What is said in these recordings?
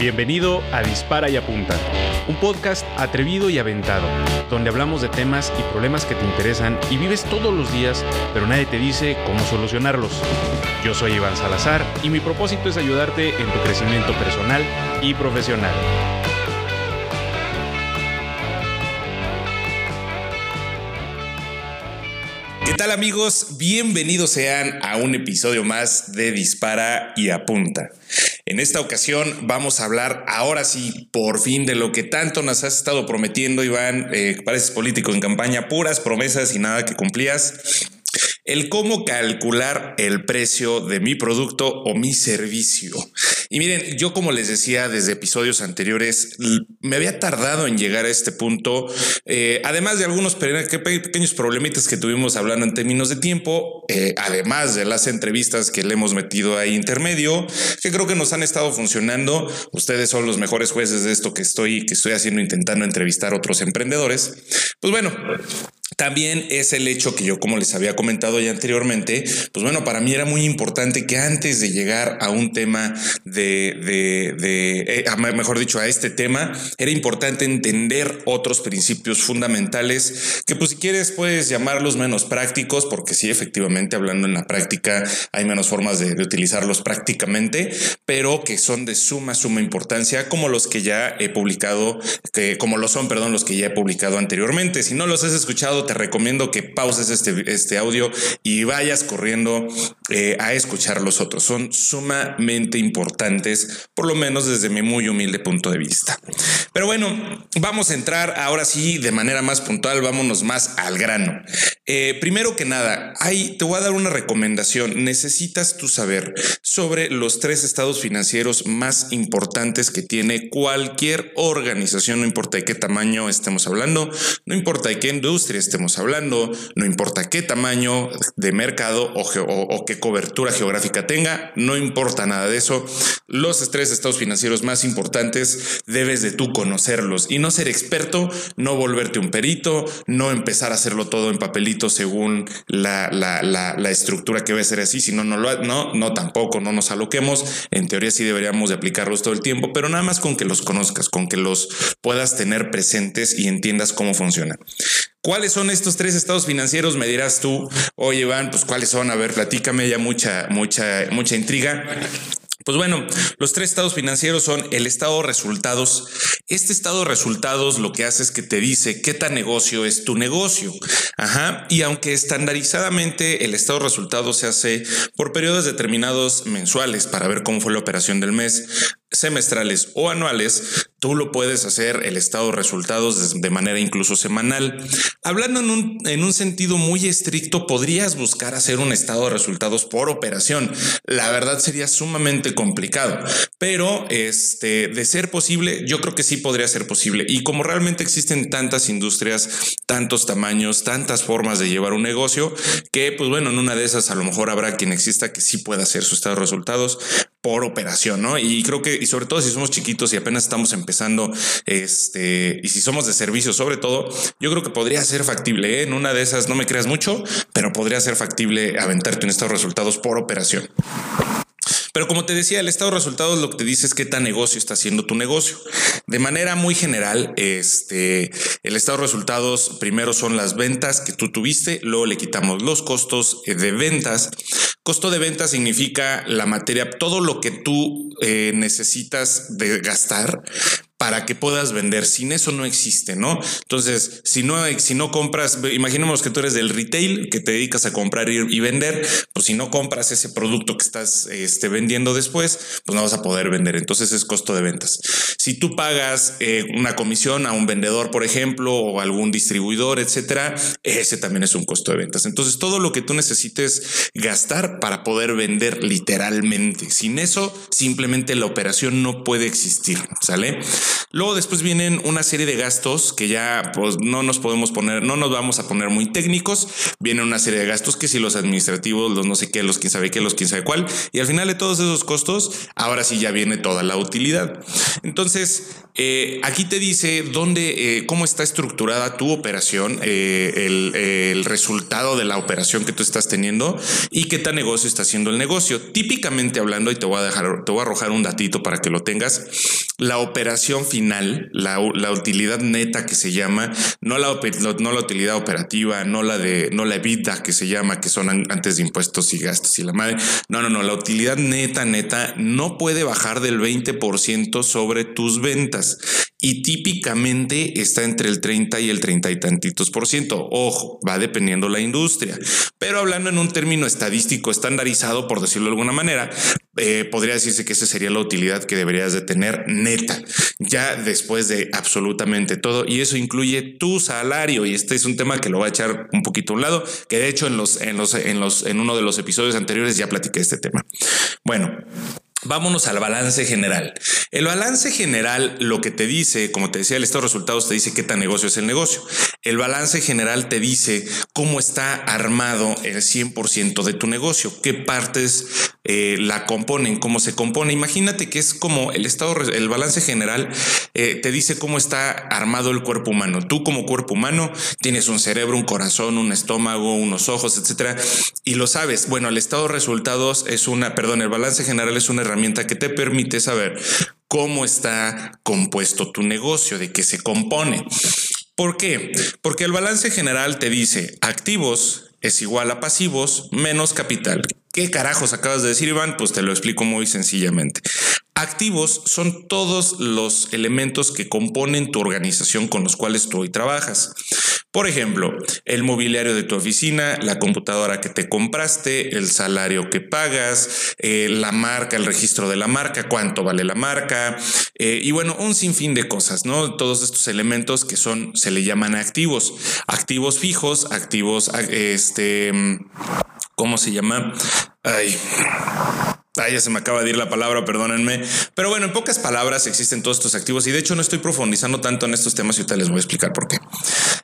Bienvenido a Dispara y Apunta, un podcast atrevido y aventado, donde hablamos de temas y problemas que te interesan y vives todos los días, pero nadie te dice cómo solucionarlos. Yo soy Iván Salazar y mi propósito es ayudarte en tu crecimiento personal y profesional. ¿Qué tal amigos? Bienvenidos sean a un episodio más de Dispara y Apunta. En esta ocasión vamos a hablar ahora sí, por fin, de lo que tanto nos has estado prometiendo, Iván. Eh, pareces político en campaña, puras promesas y nada que cumplías el cómo calcular el precio de mi producto o mi servicio. Y miren, yo como les decía desde episodios anteriores, me había tardado en llegar a este punto, eh, además de algunos pequeños problemitas que tuvimos hablando en términos de tiempo, eh, además de las entrevistas que le hemos metido ahí intermedio, que creo que nos han estado funcionando. Ustedes son los mejores jueces de esto que estoy, que estoy haciendo, intentando entrevistar a otros emprendedores. Pues bueno, también es el hecho que yo, como les había comentado ya anteriormente, pues bueno, para mí era muy importante que antes de llegar a un tema de, de, eh, mejor dicho, a este tema, era importante entender otros principios fundamentales que pues si quieres puedes llamarlos menos prácticos, porque sí, efectivamente, hablando en la práctica hay menos formas de, utilizarlos prácticamente, pero que son de suma, suma importancia, como los que ya he publicado, que, como lo son, perdón, los que ya he publicado anteriormente. Si no los has escuchado, te recomiendo que pauses este, este audio y vayas corriendo eh, a escuchar los otros. Son sumamente importantes, por lo menos desde mi muy humilde punto de vista. Pero bueno, vamos a entrar ahora sí de manera más puntual, vámonos más al grano. Eh, primero que nada, hay, te voy a dar una recomendación. Necesitas tú saber sobre los tres estados financieros más importantes que tiene cualquier organización, no importa de qué tamaño estemos hablando, no importa de qué industria estemos hablando, no importa qué tamaño de mercado o, qué cobertura geográfica tenga, no importa nada de eso. Los tres estados financieros más importantes debes de tú conocerlos y no ser experto, no volverte un perito, no empezar a hacerlo todo en papelito según la, estructura que va a ser así, si no, no, no, no tampoco, no nos aloquemos. En teoría sí deberíamos de aplicarlos todo el tiempo, pero nada más con que los conozcas, con que los puedas tener presentes y entiendas cómo funcionan. ¿Cuáles son estos tres estados financieros? Me dirás tú, oye, Iván, pues cuáles son? A ver, platícame ya mucha, mucha, mucha intriga. Pues bueno, los tres estados financieros son el estado de resultados. Este estado de resultados lo que hace es que te dice qué tan negocio es tu negocio. Ajá. Y aunque estandarizadamente el estado de resultados se hace por periodos determinados mensuales para ver cómo fue la operación del mes, semestrales o anuales, tú lo puedes hacer el estado de resultados de manera incluso semanal. Hablando en un, en un, sentido muy estricto, podrías buscar hacer un estado de resultados por operación. La verdad sería sumamente complicado, pero este, de ser posible, yo creo que sí podría ser posible. Y como realmente existen tantas industrias, tantos tamaños, tantas formas de llevar un negocio, que pues bueno, en una de esas a lo mejor habrá quien exista que sí pueda hacer su estado de resultados por operación, ¿no? Y creo que, y sobre todo si somos chiquitos y apenas estamos empezando, este, y si somos de servicio sobre todo, yo creo que podría ser factible, ¿eh? En una de esas, no me creas mucho, pero podría ser factible aventarte en estos resultados por operación. Pero como te decía, el estado de resultados lo que te dice es qué tan negocio está haciendo tu negocio. De manera muy general, este, el estado de resultados primero son las ventas que tú tuviste, luego le quitamos los costos eh, de ventas. Costo de venta significa la materia, todo lo que tú eh, necesitas de gastar para que puedas vender. Sin eso no existe, ¿no? Entonces, si no, si no compras, imaginemos que tú eres del retail, que te dedicas a comprar y, vender, pues si no compras ese producto que estás este, vendiendo después, pues no vas a poder vender. Entonces es costo de ventas. Si tú pagas eh, una comisión a un vendedor, por ejemplo, o algún distribuidor, etcétera, ese también es un costo de ventas. Entonces, todo lo que tú necesites gastar para poder vender literalmente. Sin eso, simplemente la operación no puede existir, ¿sale? Luego después vienen una serie de gastos que ya pues no nos podemos poner, no nos vamos a poner muy técnicos. Viene una serie de gastos que si los administrativos, los no sé qué, los quién sabe qué, los quién sabe cuál. Y al final de todos esos costos, ahora sí ya viene toda la utilidad. Entonces, eh, aquí te dice dónde, eh, cómo está estructurada tu operación, eh, el, el, resultado de la operación que tú estás teniendo y qué tan negocio está haciendo el negocio. Típicamente hablando, y te voy a dejar, te voy a arrojar un datito para que lo tengas. la operación final, la, utilidad neta que se llama, no la, no la utilidad operativa, no la de, no la EBITDA que se llama, que son antes de impuestos y gastos y la madre. No, no, no, la utilidad neta, neta, no puede bajar del 20% sobre tus ventas y típicamente está entre el 30 y el 30 y tantitos por ciento. Ojo, va dependiendo la industria, pero hablando en un término estadístico estandarizado, por decirlo de alguna manera, eh, podría decirse que esa sería la utilidad que deberías de tener neta, ya después de absolutamente todo. Y eso incluye tu salario. Y este es un tema que lo voy a echar un poquito a un lado, que de hecho en los, en los, en los, en uno de los episodios anteriores ya platiqué este tema. Bueno, Vámonos al balance general. El balance general lo que te dice, como te decía, el estado de resultados te dice qué tan negocio es el negocio. El balance general te dice cómo está armado el 100% de tu negocio, qué partes eh, la componen, cómo se compone. Imagínate que es como el estado, el balance general eh, te dice cómo está armado el cuerpo humano. Tú como cuerpo humano tienes un cerebro, un corazón, un estómago, unos ojos, etcétera, y lo sabes. Bueno, el estado de resultados es una, perdón, el balance general es una herramienta que te permite saber cómo está compuesto tu negocio, de qué se compone. ¿Por qué? Porque el balance general te dice activos es igual a pasivos menos capital. ¿Qué carajos acabas de decir, Iván? Pues te lo explico muy sencillamente. Activos son todos los elementos que componen tu organización con los cuales tú hoy trabajas. Por ejemplo, el mobiliario de tu oficina, la computadora que te compraste, el salario que pagas, eh, la marca, el registro de la marca, cuánto vale la marca eh, y bueno, un sinfín de cosas, ¿no? Todos estos elementos que son, se le llaman activos, activos fijos, activos, este, ¿cómo se llama? Ay. Ay, ya se me acaba de ir la palabra, perdónenme. Pero bueno, en pocas palabras existen todos estos activos y de hecho no estoy profundizando tanto en estos temas y ahorita les voy a explicar por qué.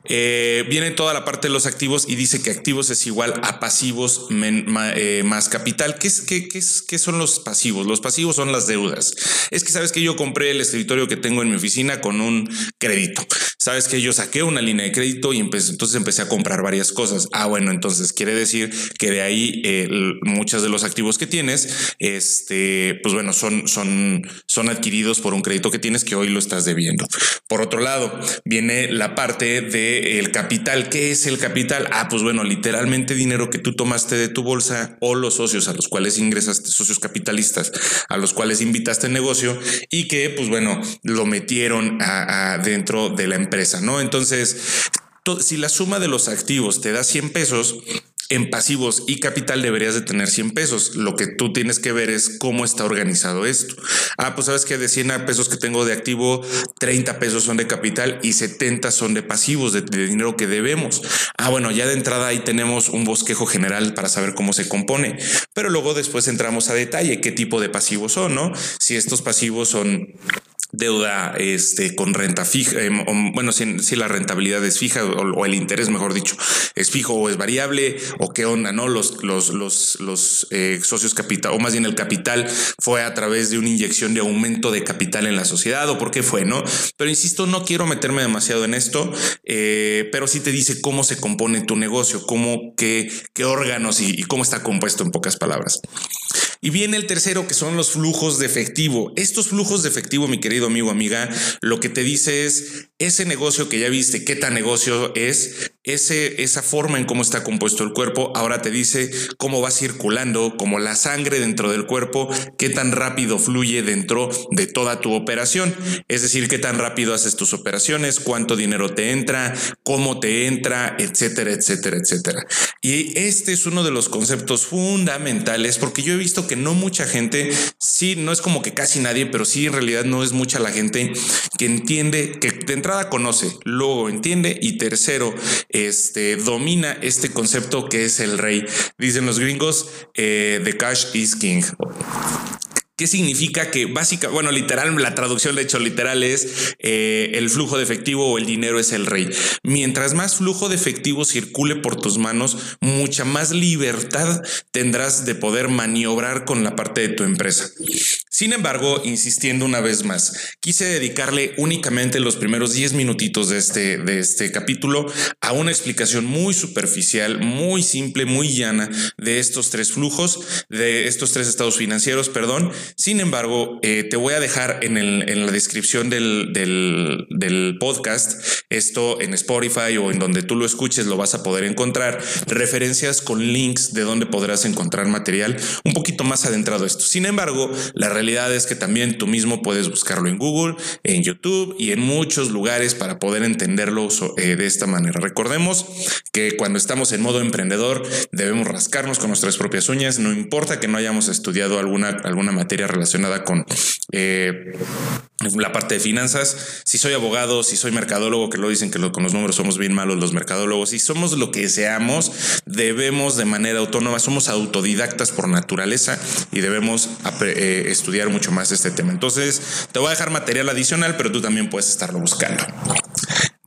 Eh, viene toda la parte de los activos y dice que activos es igual a pasivos eh, más capital. ¿Qué, es, qué, qué, es, ¿Qué son los pasivos? Los pasivos son las deudas. Es que sabes que yo compré el escritorio que tengo en mi oficina con un crédito. Sabes que yo saqué una línea de crédito y entonces empecé a comprar varias cosas. Ah, bueno, entonces quiere decir que de ahí eh, muchos de los activos que tienes este, pues bueno, son, son, son adquiridos por un crédito que tienes que hoy lo estás debiendo. Por otro lado, viene la parte del capital. ¿Qué es el capital? Ah, pues bueno, literalmente dinero que tú tomaste de tu bolsa o los socios a los cuales ingresaste, socios capitalistas, a los cuales invitaste el negocio y que, pues bueno, lo metieron dentro de la empresa, ¿no? Entonces, si la suma de los activos te da 100 pesos, en pasivos y capital deberías de tener 100 pesos. Lo que tú tienes que ver es cómo está organizado esto. Ah, pues sabes que de 100 pesos que tengo de activo, 30 pesos son de capital y 70 son de pasivos, de, dinero que debemos. Ah, bueno, ya de entrada ahí tenemos un bosquejo general para saber cómo se compone, pero luego después entramos a detalle qué tipo de pasivos son, ¿no? Si estos pasivos son deuda este, con renta fija, em, bueno, si, la rentabilidad es fija o, el interés, mejor dicho, es fijo o es variable o qué onda, ¿no? Los, los, los, los eh, socios capital, o más bien el capital fue a través de una inyección de aumento de capital en la sociedad o por qué fue, ¿no? Pero insisto, no quiero meterme demasiado en esto, eh, pero sí te dice cómo se compone tu negocio, cómo, qué, qué órganos y cómo está compuesto en pocas palabras. Y viene el tercero, que son los flujos de efectivo. Estos flujos de efectivo, mi querido amigo, amiga, lo que te dice es ese negocio que ya viste, qué tan negocio es, ese, esa forma en cómo está compuesto el cuerpo, ahora te dice cómo va circulando, como la sangre dentro del cuerpo, qué tan rápido fluye dentro de toda tu operación. Es decir, qué tan rápido haces tus operaciones, cuánto dinero te entra, cómo te entra, etcétera, etcétera, etcétera. Y este es uno de los conceptos fundamentales porque yo he visto que no mucha gente, sí, no es como que casi nadie, pero sí en realidad no es mucha la gente que entiende que dentro entrada conoce, luego entiende y tercero, este, domina este concepto que es el rey. Dicen los gringos, eh, the cash is king. ¿Qué significa que básica, bueno, literal, la traducción de hecho literal es eh, el flujo de efectivo o el dinero es el rey. Mientras más flujo de efectivo circule por tus manos, mucha más libertad tendrás de poder maniobrar con la parte de tu empresa. Sin embargo, insistiendo una vez más, quise dedicarle únicamente los primeros 10 minutitos de este, de este capítulo a una explicación muy superficial, muy simple, muy llana de estos tres flujos, de estos tres estados financieros, perdón, Sin embargo, eh, te voy a dejar en, la descripción del, podcast, esto en Spotify o en donde tú lo escuches, lo vas a poder encontrar, referencias con links de donde podrás encontrar material un poquito más adentrado esto. Sin embargo, la realidad es que también tú mismo puedes buscarlo en Google, en YouTube y en muchos lugares para poder entenderlo eh, de esta manera. Recordemos que cuando estamos en modo emprendedor debemos rascarnos con nuestras propias uñas, no importa que no hayamos estudiado alguna, alguna materia relacionada con eh, la parte de finanzas. Si soy abogado, si soy mercadólogo, que lo dicen que con los números somos bien malos los mercadólogos, si somos lo que seamos, debemos de manera autónoma, somos autodidactas por naturaleza y debemos eh, estudiar mucho más este tema. Entonces, te voy a dejar material adicional, pero tú también puedes estarlo buscando.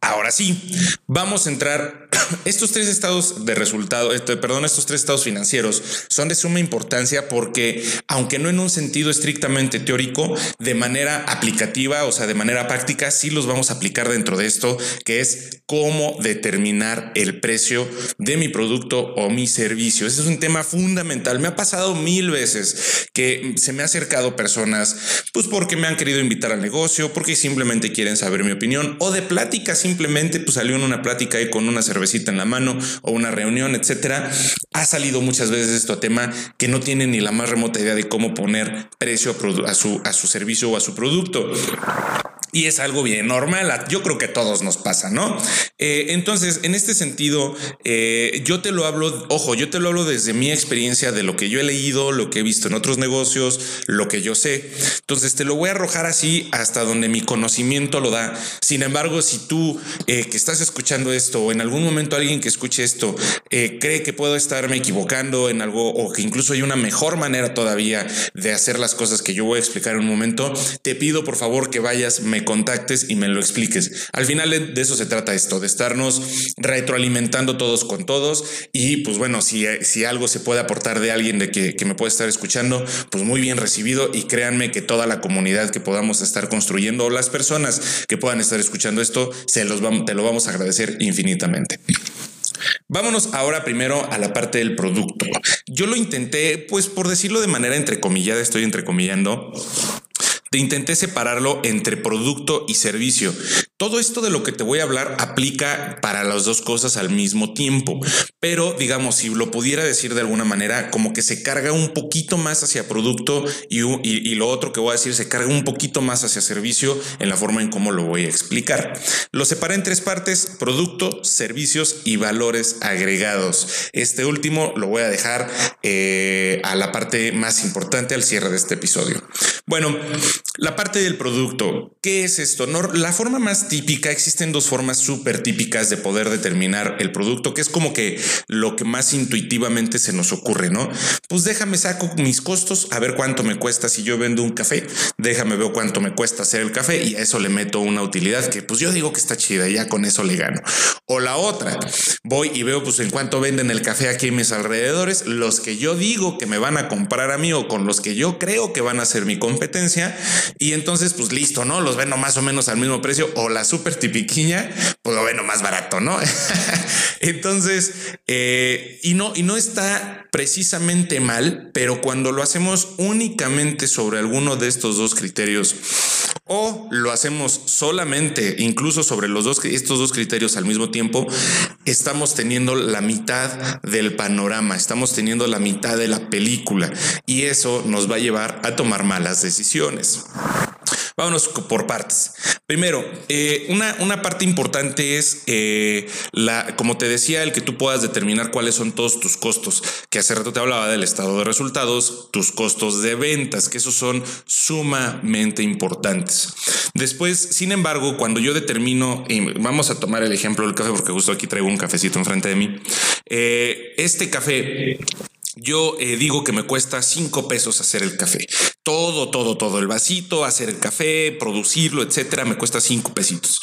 Ahora sí, vamos a entrar. Estos tres estados de resultado, este, perdón, estos tres estados financieros son de suma importancia porque, aunque no en un sentido estrictamente teórico, de manera aplicativa, o sea, de manera práctica, sí los vamos a aplicar dentro de esto, que es cómo determinar el precio de mi producto o mi servicio. Ese es un tema fundamental. Me ha pasado mil veces que se me ha acercado personas, pues porque me han querido invitar al negocio, porque simplemente quieren saber mi opinión o de plática simplemente pues salió en una plática ahí con una cervecita en la mano o una reunión, etcétera. Ha salido muchas veces esto a tema que no tiene ni la más remota idea de cómo poner precio a, su, a su servicio o a su producto. Y es algo bien normal. Yo creo que a todos nos pasa, ¿no? Eh, entonces, en este sentido, eh, yo te lo hablo, ojo, yo te lo hablo desde mi experiencia de lo que yo he leído, lo que he visto en otros negocios, lo que yo sé. Entonces, te lo voy a arrojar así hasta donde mi conocimiento lo da. Sin embargo, si tú eh, que estás escuchando esto o en algún momento alguien que escuche esto cree que puedo estarme equivocando en algo o que incluso hay una mejor manera todavía de hacer las cosas que yo voy a explicar en un momento, te pido por favor que vayas, contactes y me lo expliques. Al final de eso se trata esto, de estarnos retroalimentando todos con todos y pues bueno, si, si algo se puede aportar de alguien de que, me puede estar escuchando, pues muy bien recibido y créanme que toda la comunidad que podamos estar construyendo o las personas que puedan estar escuchando esto, se los te lo vamos a agradecer infinitamente. Vámonos ahora primero a la parte del producto. Yo lo intenté, pues por decirlo de manera entrecomillada, estoy entrecomillando, te intenté separarlo entre producto y servicio. Todo esto de lo que te voy a hablar aplica para las dos cosas al mismo tiempo, pero digamos, si lo pudiera decir de alguna manera, como que se carga un poquito más hacia producto y, lo otro que voy a decir se carga un poquito más hacia servicio en la forma en cómo lo voy a explicar. Lo separé en tres partes, producto, servicios y valores agregados. Este último lo voy a dejar eh, a la parte más importante al cierre de este episodio. Bueno, la parte del producto, ¿qué es esto? la forma más típica, existen dos formas súper típicas de poder determinar el producto, que es como que lo que más intuitivamente se nos ocurre, ¿no? Pues déjame saco mis costos, a ver cuánto me cuesta si yo vendo un café, déjame ver cuánto me cuesta hacer el café y a eso le meto una utilidad que pues yo digo que está chida ya con eso le gano. O la otra, voy y veo pues en cuánto venden el café aquí en mis alrededores, los que yo digo que me van a comprar a mí o con los que yo creo que van a ser mi competencia y entonces, pues listo, ¿no? Los vendo más o menos al mismo precio o la súper tipiquiña, pues lo vendo más barato, ¿no? entonces, eh, y no, y no está precisamente mal, pero cuando lo hacemos únicamente sobre alguno de estos dos criterios o lo hacemos solamente, incluso sobre los dos, estos dos criterios al mismo tiempo, estamos teniendo la mitad del panorama, estamos teniendo la mitad de la película y eso nos va a llevar a tomar malas decisiones. Vámonos por partes. Primero, eh, una, una, parte importante es eh, la, como te decía, el que tú puedas determinar cuáles son todos tus costos, que hace rato te hablaba del estado de resultados, tus costos de ventas, que esos son sumamente importantes. Después, sin embargo, cuando yo determino, y vamos a tomar el ejemplo del café, porque justo aquí traigo un cafecito enfrente de mí, eh, este café yo eh, digo que me cuesta cinco pesos hacer el café. Todo, todo, todo. El vasito, hacer el café, producirlo, etcétera, me cuesta cinco pesitos.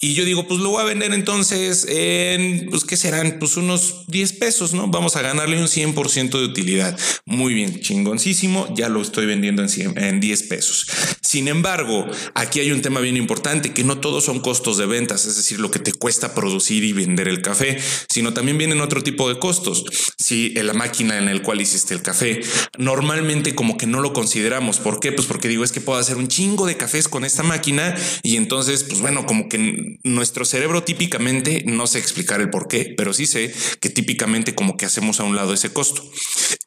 Y yo digo, pues lo voy a vender entonces en, pues, ¿qué serán? Pues unos 10 pesos, ¿no? Vamos a ganarle un 100% de utilidad. Muy bien, chingoncísimo. Ya lo estoy vendiendo en, en 10 pesos. Sin embargo, aquí hay un tema bien importante, que no todos son costos de ventas, es decir, lo que te cuesta producir y vender el café, sino también vienen otro tipo de costos. Si la máquina en el cual hiciste el café, normalmente como que no lo consideramos. ¿Por qué? Pues porque digo, es que puedo hacer un chingo de cafés con esta máquina y entonces, pues bueno, como que nuestro cerebro típicamente, no sé explicar el por qué, pero sí sé que típicamente como que hacemos a un lado ese costo.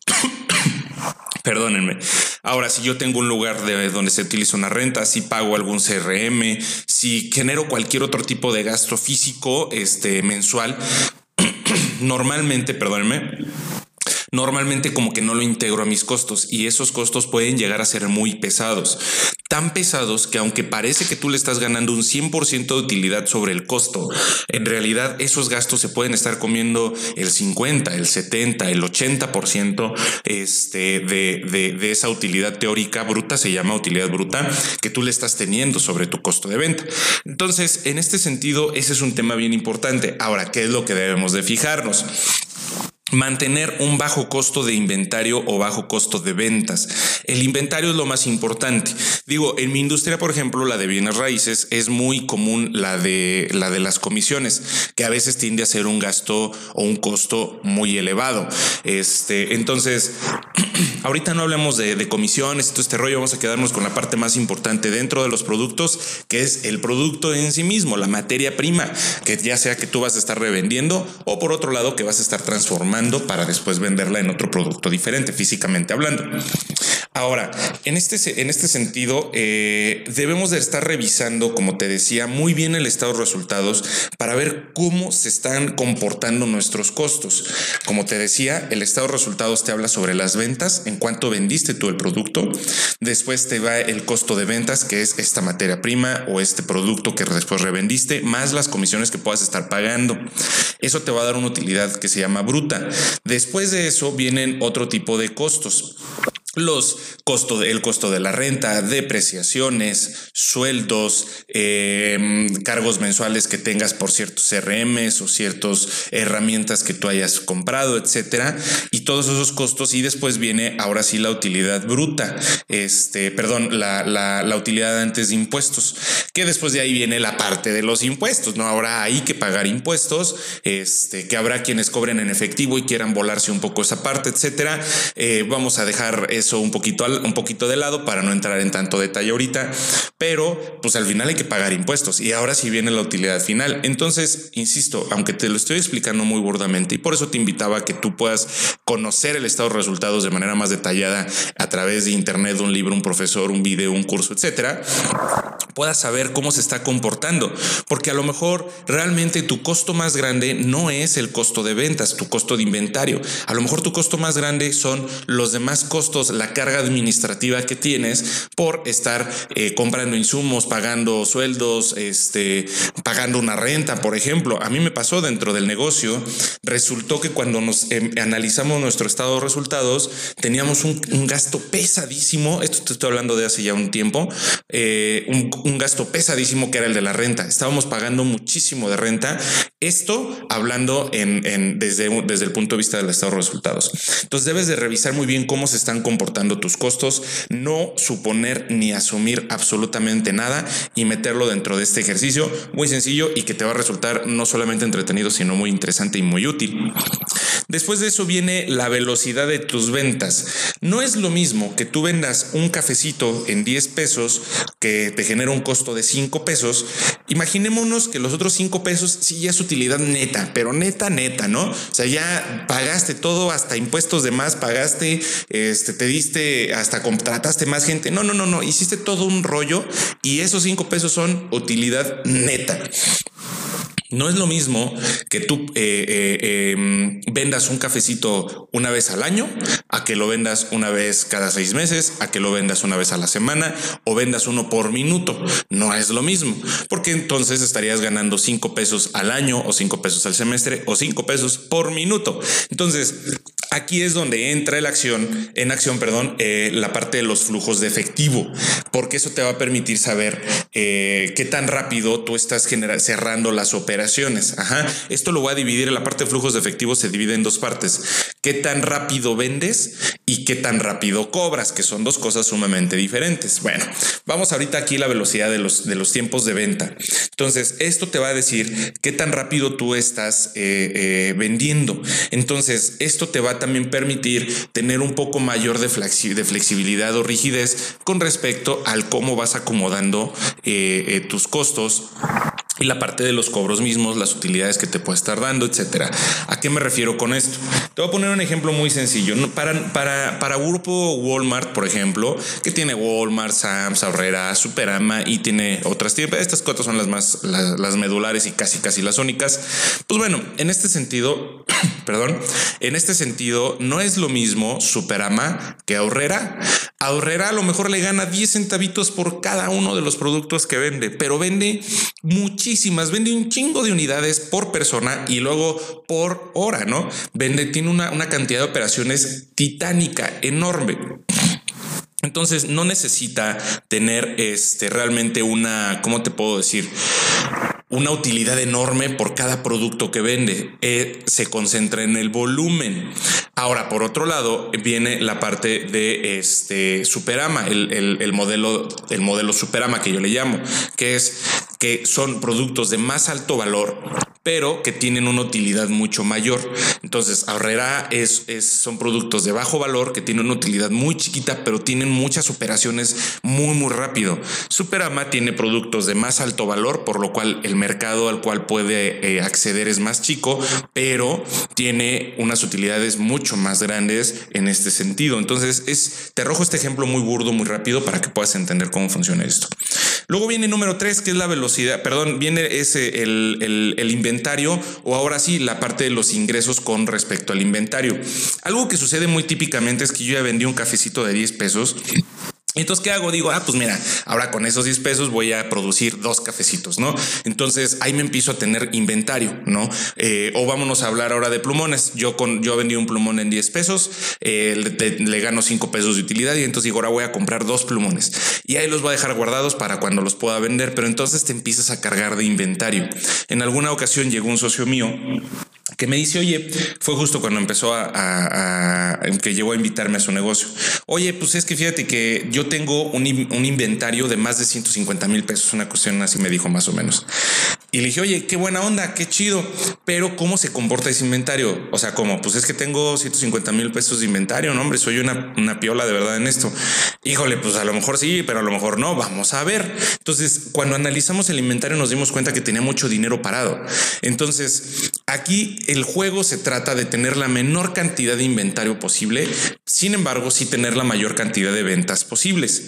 Perdónenme. Ahora, si yo tengo un lugar de donde se utiliza una renta, si pago algún CRM, si genero cualquier otro tipo de gasto físico este, mensual, normalmente, perdónenme, normalmente como que no lo integro a mis costos y esos costos pueden llegar a ser muy pesados. Tan pesados que aunque parece que tú le estás ganando un 100% de utilidad sobre el costo, en realidad esos gastos se pueden estar comiendo el 50, el 70, el 80% este, de, de, de esa utilidad teórica bruta, se llama utilidad bruta, que tú le estás teniendo sobre tu costo de venta. Entonces, en este sentido, ese es un tema bien importante. Ahora, ¿qué es lo que debemos de fijarnos? Mantener un bajo costo de inventario o bajo costo de ventas. El inventario es lo más importante. Digo, en mi industria, por ejemplo, la de bienes raíces, es muy común la de la de las comisiones, que a veces tiende a ser un gasto o un costo muy elevado. Este, entonces, ahorita no hablemos de, de comisiones, todo este rollo, vamos a quedarnos con la parte más importante dentro de los productos, que es el producto en sí mismo, la materia prima, que ya sea que tú vas a estar revendiendo o por otro lado que vas a estar transformando para después venderla en otro producto diferente, físicamente hablando. Ahora, en este, en este sentido, eh, debemos de estar revisando, como te decía, muy bien el estado de resultados para ver cómo se están comportando nuestros costos. Como te decía, el estado de resultados te habla sobre las ventas, en cuánto vendiste tú el producto. Después te va el costo de ventas, que es esta materia prima o este producto que después revendiste, más las comisiones que puedas estar pagando. Eso te va a dar una utilidad que se llama bruta. Después de eso vienen otro tipo de costos los costos, el costo de la renta, depreciaciones, sueldos, em, cargos mensuales que tengas por ciertos CRMs o ciertas herramientas que tú hayas comprado, etcétera, y todos esos costos. Y después viene ahora sí la utilidad bruta, este, perdón, la, la, utilidad antes de impuestos, que después de ahí viene la parte de los impuestos. No habrá ahí que pagar impuestos, este, que habrá quienes cobren en efectivo y quieran volarse un poco esa parte, etcétera. Eh, vamos a dejar eso un poquito, un poquito de lado para no entrar en tanto detalle ahorita, pero pues al final hay que pagar impuestos y ahora sí viene la utilidad final. Entonces, insisto, aunque te lo estoy explicando muy burdamente y por eso te invitaba a que tú puedas conocer el estado de resultados de manera más detallada a través de internet, un libro, un profesor, un video, un curso, etcétera, puedas saber cómo se está comportando, porque a lo mejor realmente tu costo más grande no es el costo de ventas, tu costo de inventario. A lo mejor tu costo más grande son los demás costos, la carga administrativa que tienes por estar eh, comprando insumos, pagando sueldos, este, pagando una renta, por ejemplo. A mí me pasó dentro del negocio, resultó que cuando nos em, analizamos nuestro estado de resultados, teníamos un, gasto pesadísimo, esto te estoy hablando de hace ya un tiempo, eh, un, gasto pesadísimo que era el de la renta. Estábamos pagando muchísimo de renta. Esto hablando en, desde, desde el punto de vista del estado de resultados. Entonces debes de revisar muy bien cómo se están comportando tus costos, no suponer ni asumir absolutamente nada y meterlo dentro de este ejercicio muy sencillo y que te va a resultar no solamente entretenido, sino muy interesante y muy útil. Después de eso viene la velocidad de tus ventas. No es lo mismo que tú vendas un cafecito en 10 pesos que te genera un costo de 5 pesos. Imaginémonos que los otros 5 pesos sí ya es utilidad neta, pero neta, neta, ¿no? O sea, ya pagaste todo, hasta impuestos de más, pagaste, este, te diste hasta contrataste más gente. No, no, no, no. Hiciste todo un rollo y esos cinco pesos son utilidad neta. No es lo mismo que tú eh, eh, em, vendas un cafecito una vez al año, a que lo vendas una vez cada seis meses, a que lo vendas una vez a la semana o vendas uno por minuto. No es lo mismo, porque entonces estarías ganando cinco pesos al año o cinco pesos al semestre o cinco pesos por minuto. Entonces, Aquí es donde entra la acción, en acción, perdón, eh, la parte de los flujos de efectivo, porque eso te va a permitir saber eh, qué tan rápido tú estás cerrando las operaciones. Ajá. Esto lo voy a dividir en la parte de flujos de efectivo, se divide en dos partes. Qué tan rápido vendes y qué tan rápido cobras, que son dos cosas sumamente diferentes. Bueno, vamos ahorita aquí la velocidad de los, de los tiempos de venta. Entonces, esto te va a decir qué tan rápido tú estás eh, vendiendo. Entonces, esto te va a también permitir tener un poco mayor de, flexibilidad o rigidez con respecto al cómo vas acomodando eh, tus costos y la parte de los cobros mismos, las utilidades que te puede estar dando, etcétera. ¿A qué me refiero con esto? Te voy a poner un ejemplo muy sencillo. Para, para, para grupo Walmart, por ejemplo, que tiene Walmart, Sam's, Herrera, Superama y tiene otras. Estas cuatro son las más, las, medulares y casi, casi las únicas. Pues bueno, en este sentido, perdón, en este sentido, no es lo mismo Superama que Ahorrera. Ahorrera a lo mejor le gana 10 centavitos por cada uno de los productos que vende, pero vende muchísimo vende un chingo de unidades por persona y luego por hora, ¿no? Vende, tiene una, una cantidad de operaciones titánica, enorme. Entonces no necesita tener este realmente una, ¿cómo te puedo decir? Una utilidad enorme por cada producto que vende. Eh, se concentra en el volumen. Ahora, por otro lado, viene la parte de este Superama, el, el, modelo, el modelo Superama que yo le llamo, que es que son productos de más alto valor, pero que tienen una utilidad mucho mayor. Entonces, Ahorrera es, son productos de bajo valor que tienen una utilidad muy chiquita, pero tienen muchas operaciones muy, muy rápido. Superama tiene productos de más alto valor, por lo cual el mercado al cual puede eh, acceder es más chico, pero tiene unas utilidades mucho más grandes en este sentido. Entonces, es, te arrojo este ejemplo muy burdo, muy rápido para que puedas entender cómo funciona esto. Luego viene número tres, que es la velocidad, perdón, viene ese, el, el inventario o ahora sí la parte de los ingresos con respecto al inventario. Algo que sucede muy típicamente es que yo ya vendí un cafecito de 10 pesos entonces, ¿qué hago? Digo, ah, pues mira, ahora con esos 10 pesos voy a producir dos cafecitos, ¿no? Entonces ahí me empiezo a tener inventario, ¿no? Eh, o vámonos a hablar ahora de plumones. Yo con yo vendí un plumón en 10 pesos, eh, le, gano 5 pesos de utilidad y entonces digo, ahora voy a comprar dos plumones y ahí los voy a dejar guardados para cuando los pueda vender. Pero entonces te empiezas a cargar de inventario. En alguna ocasión llegó un socio mío que me dice, oye, fue justo cuando empezó a, que llegó a invitarme a su negocio. Oye, pues es que fíjate que yo tengo un, un inventario de más de 150 mil pesos, una cuestión así me dijo más o menos. Y le dije, oye, qué buena onda, qué chido, pero ¿cómo se comporta ese inventario? O sea, como, pues es que tengo 150 mil pesos de inventario, no, hombre, soy una, una piola de verdad en esto. Híjole, pues a lo mejor sí, pero a lo mejor no, vamos a ver. Entonces, cuando analizamos el inventario nos dimos cuenta que tenía mucho dinero parado. Entonces, aquí el juego se trata de tener la menor cantidad de inventario posible, sin embargo, sí tener la mayor cantidad de ventas posibles.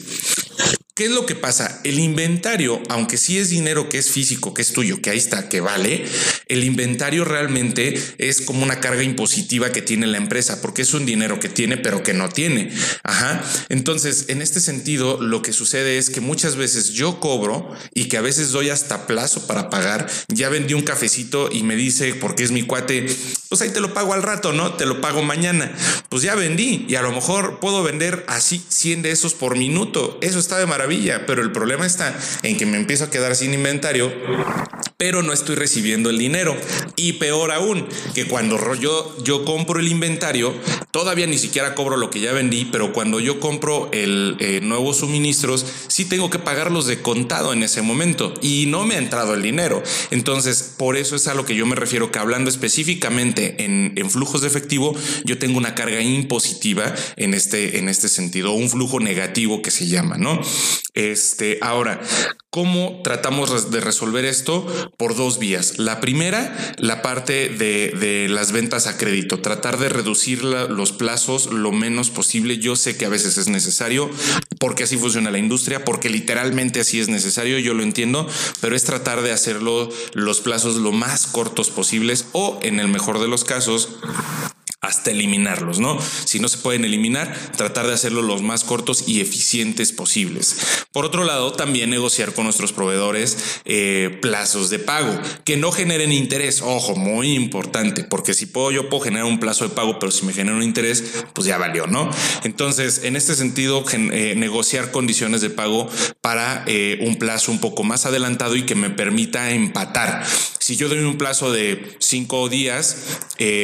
¿Qué es lo que pasa? El inventario, aunque sí es dinero que es físico, que es tuyo, que ahí está, que vale, el inventario realmente es como una carga impositiva que tiene la empresa, porque es un dinero que tiene, pero que no tiene. Ajá. Entonces, en este sentido, lo que sucede es que muchas veces yo cobro y que a veces doy hasta plazo para pagar. Ya vendí un cafecito y me dice, porque es mi cuate, pues ahí te lo pago al rato, ¿no? Te lo pago mañana. Pues ya vendí y a lo mejor puedo vender así 100 de esos por minuto. Eso está de maravilla pero el problema está en que me empiezo a quedar sin inventario, pero no estoy recibiendo el dinero. Y peor aún, que cuando yo, yo compro el inventario, todavía ni siquiera cobro lo que ya vendí, pero cuando yo compro el eh, nuevos suministros, sí tengo que pagarlos de contado en ese momento y no me ha entrado el dinero. Entonces, por eso es a lo que yo me refiero, que hablando específicamente en, en flujos de efectivo, yo tengo una carga impositiva en este, en este sentido, un flujo negativo que se llama, ¿no? Este, ahora, ¿cómo tratamos de resolver esto? Por dos vías. La primera, la parte de, las ventas a crédito, tratar de reducir los plazos lo menos posible. Yo sé que a veces es necesario porque así funciona la industria, porque literalmente así es necesario, yo lo entiendo, pero es tratar de hacerlo los plazos lo más cortos posibles o en el mejor de los casos hasta eliminarlos, ¿no? Si no se pueden eliminar, tratar de hacerlo los más cortos y eficientes posibles. Por otro lado, también negociar con nuestros proveedores eh, plazos de pago que no generen interés. Ojo, muy importante, porque si puedo, yo puedo generar un plazo de pago, pero si me genera un interés, pues ya valió, ¿no? Entonces, en este sentido, eh, negociar condiciones de pago para eh, un plazo un poco más adelantado y que me permita empatar. Si yo doy un plazo de cinco días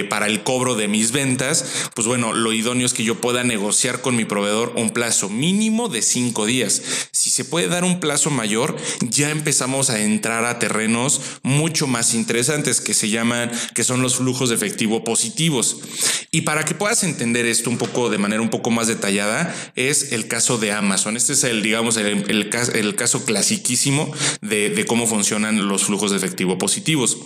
para el cobro de ventas, pues bueno, lo idóneo es que yo pueda negociar con mi proveedor un plazo mínimo de cinco días. Si se puede dar un plazo mayor, ya empezamos a entrar a terrenos mucho más interesantes que se llaman, que son los flujos de efectivo positivos. Y para que puedas entender esto un poco de manera un poco más detallada, es el caso de Amazon. Este es el, digamos, el, el, el caso clasiquísimo de, de cómo funcionan los flujos de efectivo positivos.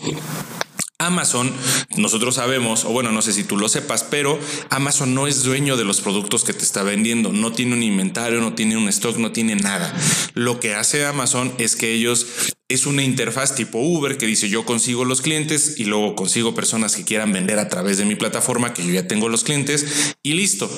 Amazon, nosotros sabemos, o bueno, no sé si tú lo sepas, pero Amazon no es dueño de los productos que te está vendiendo, no tiene un inventario, no tiene un stock, no tiene nada. Lo que hace Amazon es que ellos es una interfaz tipo Uber que dice yo consigo los clientes y luego consigo personas que quieran vender a través de mi plataforma que yo ya tengo los clientes y listo.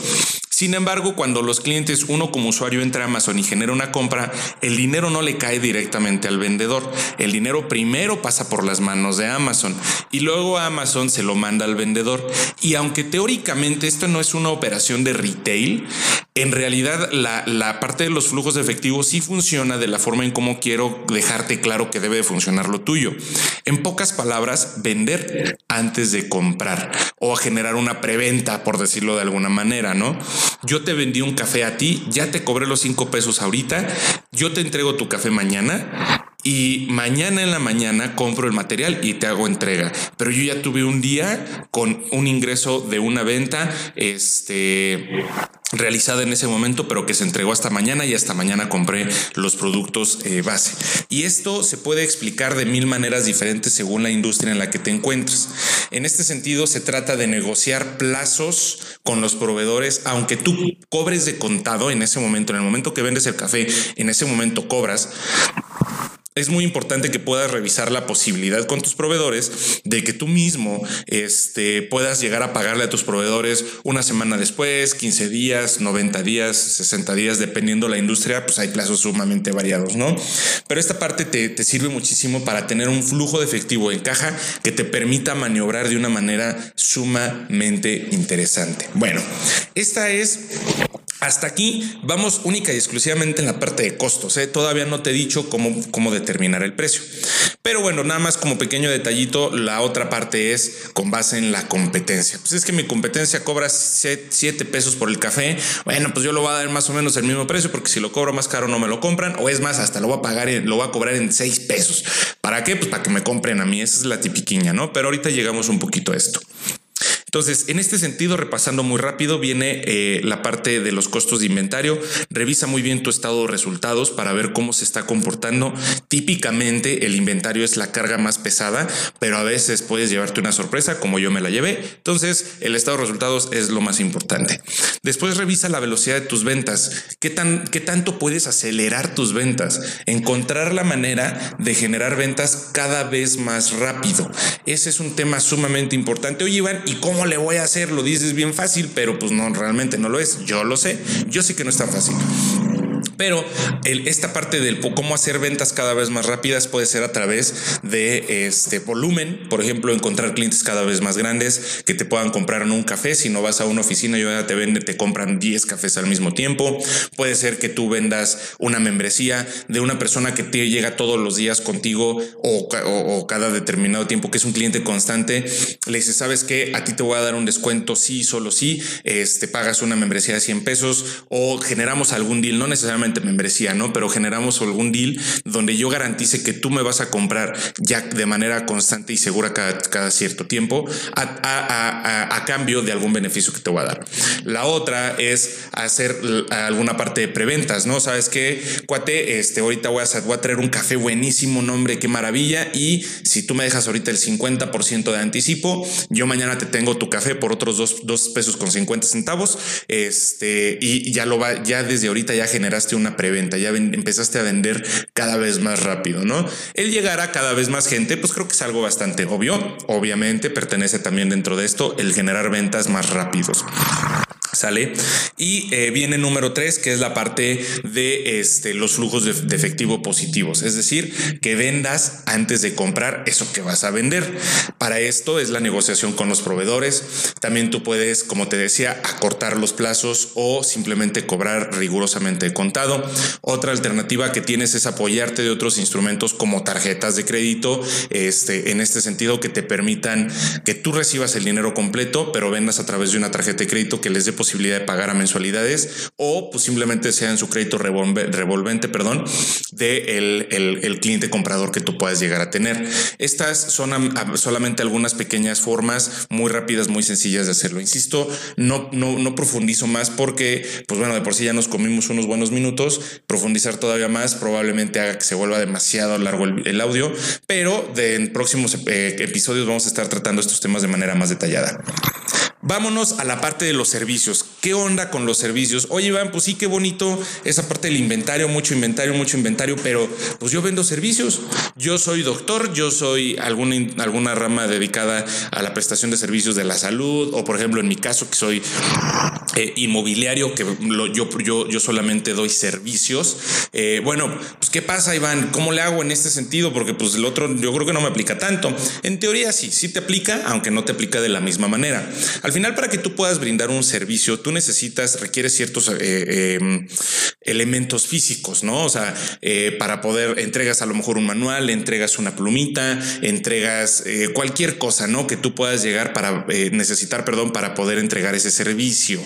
Sin embargo, cuando los clientes, uno como usuario entra a Amazon y genera una compra, el dinero no le cae directamente al vendedor. El dinero primero pasa por las manos de Amazon y luego Amazon se lo manda al vendedor. Y aunque teóricamente esto no es una operación de retail, en realidad la, la parte de los flujos de efectivo sí funciona de la forma en cómo quiero dejarte claro que debe de funcionar lo tuyo. En pocas palabras, vender antes de comprar o generar una preventa, por decirlo de alguna manera, ¿no? Yo te vendí un café a ti, ya te cobré los cinco pesos ahorita, yo te entrego tu café mañana y mañana en la mañana compro el material y te hago entrega. Pero yo ya tuve un día con un ingreso de una venta, este realizada en ese momento, pero que se entregó hasta mañana y hasta mañana compré los productos eh, base. Y esto se puede explicar de mil maneras diferentes según la industria en la que te encuentres. En este sentido, se trata de negociar plazos con los proveedores, aunque tú cobres de contado en ese momento, en el momento que vendes el café, en ese momento cobras es muy importante que puedas revisar la posibilidad con tus proveedores de que tú mismo este, puedas llegar a pagarle a tus proveedores una semana después, 15 días, 90 días, 60 días, dependiendo la industria, pues hay plazos sumamente variados, ¿no? Pero esta parte te, te sirve muchísimo para tener un flujo de efectivo en caja que te permita maniobrar de una manera sumamente interesante. Bueno, esta es hasta aquí vamos única y exclusivamente en la parte de costos. ¿eh? Todavía no te he dicho cómo, cómo determinar el precio. Pero bueno, nada más como pequeño detallito, la otra parte es con base en la competencia. Pues es que mi competencia cobra 7 pesos por el café. Bueno, pues yo lo voy a dar más o menos el mismo precio porque si lo cobro más caro no me lo compran. O es más, hasta lo voy a pagar, lo voy a cobrar en 6 pesos. ¿Para qué? Pues para que me compren a mí. Esa es la tipiquiña, ¿no? Pero ahorita llegamos un poquito a esto. Entonces, en este sentido, repasando muy rápido, viene eh, la parte de los costos de inventario. Revisa muy bien tu estado de resultados para ver cómo se está comportando. Típicamente el inventario es la carga más pesada, pero a veces puedes llevarte una sorpresa como yo me la llevé. Entonces, el estado de resultados es lo más importante. Después revisa la velocidad de tus ventas. ¿Qué, tan, qué tanto puedes acelerar tus ventas? Encontrar la manera de generar ventas cada vez más rápido. Ese es un tema sumamente importante. Oye, Iván, ¿y cómo le voy a hacer? Lo dices bien fácil, pero pues no, realmente no lo es. Yo lo sé. Yo sé que no es tan fácil. Pero esta parte del cómo hacer ventas cada vez más rápidas puede ser a través de este volumen, por ejemplo, encontrar clientes cada vez más grandes que te puedan comprar en un café. Si no vas a una oficina y ya te vende, te compran 10 cafés al mismo tiempo. Puede ser que tú vendas una membresía de una persona que te llega todos los días contigo o, cada determinado tiempo, que es un cliente constante. Le dices, sabes que a ti te voy a dar un descuento, sí, solo sí, este, pagas una membresía de 100 pesos o generamos algún deal, no necesariamente membresía, ¿no? Pero generamos algún deal donde yo garantice que tú me vas a comprar ya de manera constante y segura cada, cierto tiempo a, cambio de algún beneficio que te voy a dar. La otra es hacer alguna parte de preventas, ¿no? Sabes que, cuate, este, ahorita voy a, voy a traer un café buenísimo, nombre, qué maravilla. Y si tú me dejas ahorita el 50% de anticipo, yo mañana te tengo tu café por otros dos, dos pesos con 50 centavos. Este, y ya lo va, ya desde ahorita ya generaste una preventa, ya empezaste a vender cada vez más rápido, ¿no? El llegar a cada vez más gente, pues creo que es algo bastante obvio. Obviamente pertenece también dentro de esto el generar ventas más rápidos. ¿Sale? Y eh, viene número tres, que es la parte de este, los flujos de, efectivo positivos, es decir, que vendas antes de comprar eso que vas a vender. Para esto es la negociación con los proveedores. También tú puedes, como te decía, acortar los plazos o simplemente cobrar rigurosamente contado. Otra alternativa que tienes es apoyarte de otros instrumentos como tarjetas de crédito, este, en este sentido que te permitan que tú recibas el dinero completo, pero vendas a través de una tarjeta de crédito que les dé posibilidad de pagar a mensualidades o pues, simplemente sea en su crédito revolvente, perdón, de cliente comprador que tú puedas llegar a tener. Estas son solamente algunas pequeñas formas muy rápidas, muy sencillas de hacerlo. Insisto, no, no, no profundizo más porque, pues bueno, de por sí ya nos comimos unos buenos minutos. Profundizar todavía más probablemente haga que se vuelva demasiado largo el, audio, pero de en próximos eh, episodios vamos a estar tratando estos temas de manera más detallada. Vámonos a la parte de los servicios. ¿Qué onda con los servicios? Oye, Iván, pues sí, qué bonito esa parte del inventario, mucho inventario, mucho inventario, pero pues yo vendo servicios. Yo soy doctor, yo soy alguna, alguna rama dedicada a la prestación de servicios de la salud, o por ejemplo, en mi caso, que soy eh, inmobiliario, que yo, yo, yo solamente doy servicios. Eh, bueno, pues ¿qué pasa, Iván? ¿Cómo le hago en este sentido? Porque pues el otro yo creo que no me aplica tanto. En teoría sí, sí te aplica, aunque no te aplica de la misma manera. Final, para que tú puedas brindar un servicio, tú necesitas, requieres ciertos eh, em, elementos físicos, ¿no? O sea, eh, para poder, entregas a lo mejor un manual, entregas una plumita, entregas eh, cualquier cosa, ¿no? Que tú puedas llegar para necesitar, perdón, para poder entregar ese servicio.